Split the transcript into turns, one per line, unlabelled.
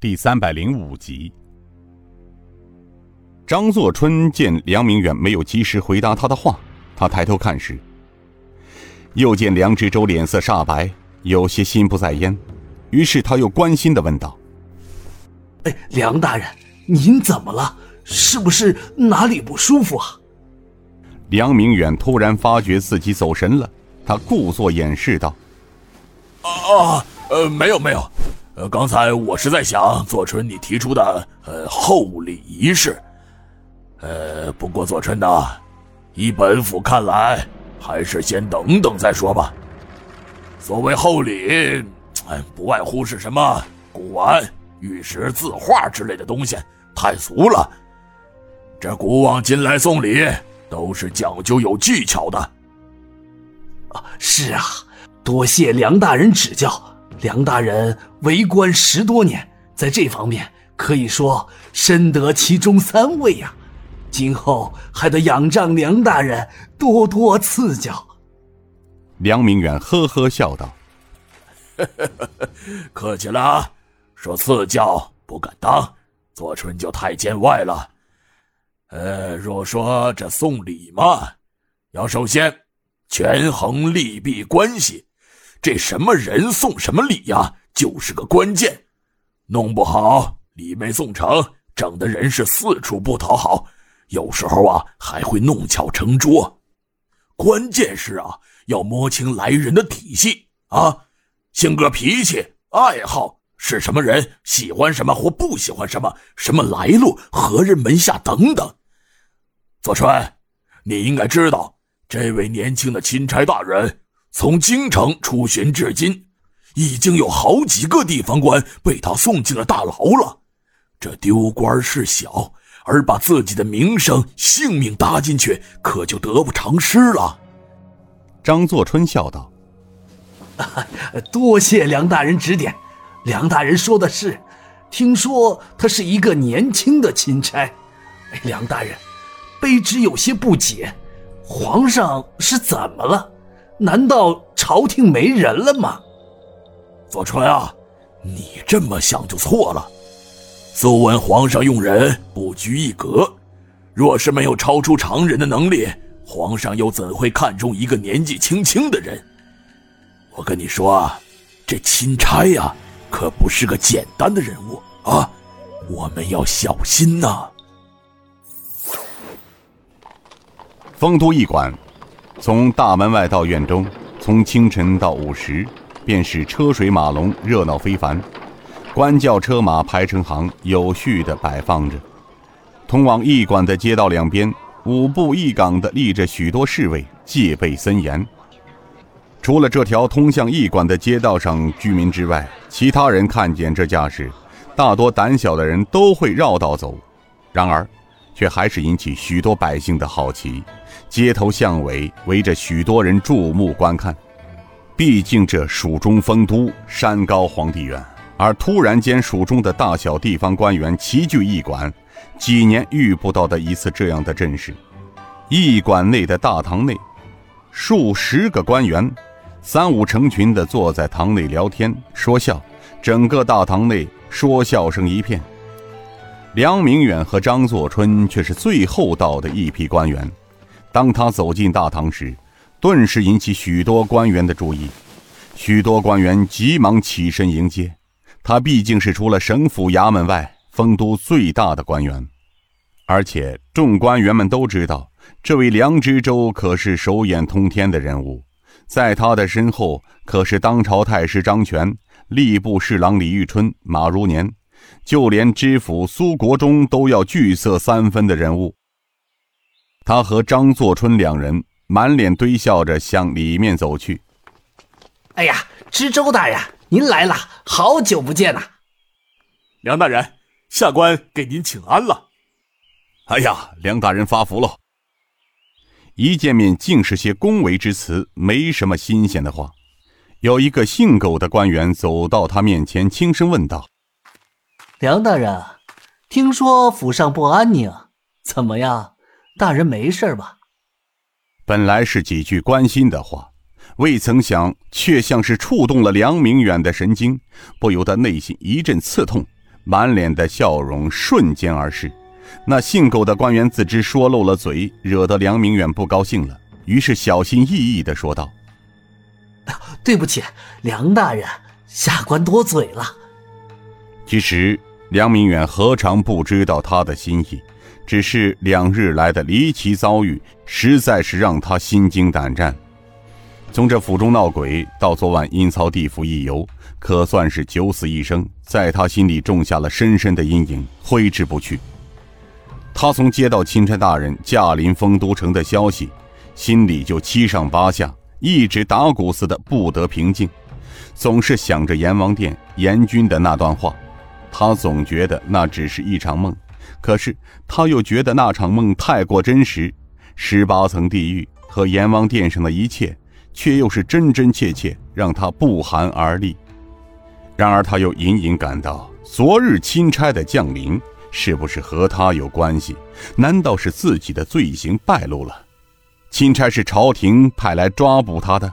第三百零五集。张作春见梁明远没有及时回答他的话，他抬头看时，又见梁知州脸色煞白，有些心不在焉，于是他又关心的问道：“
哎，梁大人，您怎么了？是不是哪里不舒服啊？”
梁明远突然发觉自己走神了，他故作掩饰道：“
啊，呃，没有没有，呃，刚才我是在想左春你提出的呃厚礼仪式。”呃，不过左春呐，依本府看来，还是先等等再说吧。所谓厚礼，哎，不外乎是什么古玩、玉石、字画之类的东西，太俗了。这古往今来送礼，都是讲究有技巧的。
啊，是啊，多谢梁大人指教。梁大人为官十多年，在这方面可以说深得其中三位呀。今后还得仰仗梁大人多多赐教。
梁明远呵呵笑道：“
客气了，说赐教不敢当，左春就太见外了。呃，若说这送礼嘛，要首先权衡利弊关系，这什么人送什么礼呀，就是个关键。弄不好礼没送成，整的人是四处不讨好。”有时候啊，还会弄巧成拙。关键是啊，要摸清来人的底细啊，性格、脾气、爱好是什么人，喜欢什么或不喜欢什么，什么来路，何人门下等等。左川，你应该知道，这位年轻的钦差大人从京城出巡至今，已经有好几个地方官被他送进了大牢了。这丢官事小。而把自己的名声、性命搭进去，可就得不偿失了。
张作春笑道：“
多谢梁大人指点。梁大人说的是，听说他是一个年轻的钦差。哎，梁大人，卑职有些不解，皇上是怎么了？难道朝廷没人了吗？”
左川啊，你这么想就错了。素闻皇上用人不拘一格，若是没有超出常人的能力，皇上又怎会看中一个年纪轻轻的人？我跟你说啊，这钦差呀，可不是个简单的人物啊，我们要小心呐。
丰都驿馆，从大门外到院中，从清晨到午时，便是车水马龙，热闹非凡。官轿车马排成行，有序地摆放着。通往驿馆的街道两边，五步一岗地立着许多侍卫，戒备森严。除了这条通向驿馆的街道上居民之外，其他人看见这架势，大多胆小的人都会绕道走。然而，却还是引起许多百姓的好奇。街头巷尾围着许多人注目观看。毕竟这蜀中丰都，山高皇帝远。而突然间，蜀中的大小地方官员齐聚驿馆，几年遇不到的一次这样的阵势。驿馆内的大堂内，数十个官员，三五成群地坐在堂内聊天说笑，整个大堂内说笑声一片。梁明远和张作春却是最后到的一批官员。当他走进大堂时，顿时引起许多官员的注意，许多官员急忙起身迎接。他毕竟是除了省府衙门外丰都最大的官员，而且众官员们都知道，这位梁知州可是手眼通天的人物，在他的身后可是当朝太师张权、吏部侍郎李玉春、马如年，就连知府苏国忠都要惧色三分的人物。他和张作春两人满脸堆笑着向里面走去。
哎呀，知州大人！您来了，好久不见呐！
梁大人，下官给您请安了。
哎呀，梁大人发福了。一见面竟是些恭维之词，没什么新鲜的话。有一个姓苟的官员走到他面前，轻声问道：“
梁大人，听说府上不安宁，怎么样？大人没事吧？”
本来是几句关心的话。未曾想，却像是触动了梁明远的神经，不由得内心一阵刺痛，满脸的笑容瞬间而逝。那姓苟的官员自知说漏了嘴，惹得梁明远不高兴了，于是小心翼翼地说道：“
对不起，梁大人，下官多嘴了。”
其实梁明远何尝不知道他的心意，只是两日来的离奇遭遇，实在是让他心惊胆战。从这府中闹鬼到昨晚阴曹地府一游，可算是九死一生，在他心里种下了深深的阴影，挥之不去。他从接到钦差大人驾临丰都城的消息，心里就七上八下，一直打鼓似的不得平静，总是想着阎王殿阎君的那段话。他总觉得那只是一场梦，可是他又觉得那场梦太过真实，十八层地狱和阎王殿上的一切，却又是真真切切，让他不寒而栗。然而他又隐隐感到，昨日钦差的降临。是不是和他有关系？难道是自己的罪行败露了？钦差是朝廷派来抓捕他的？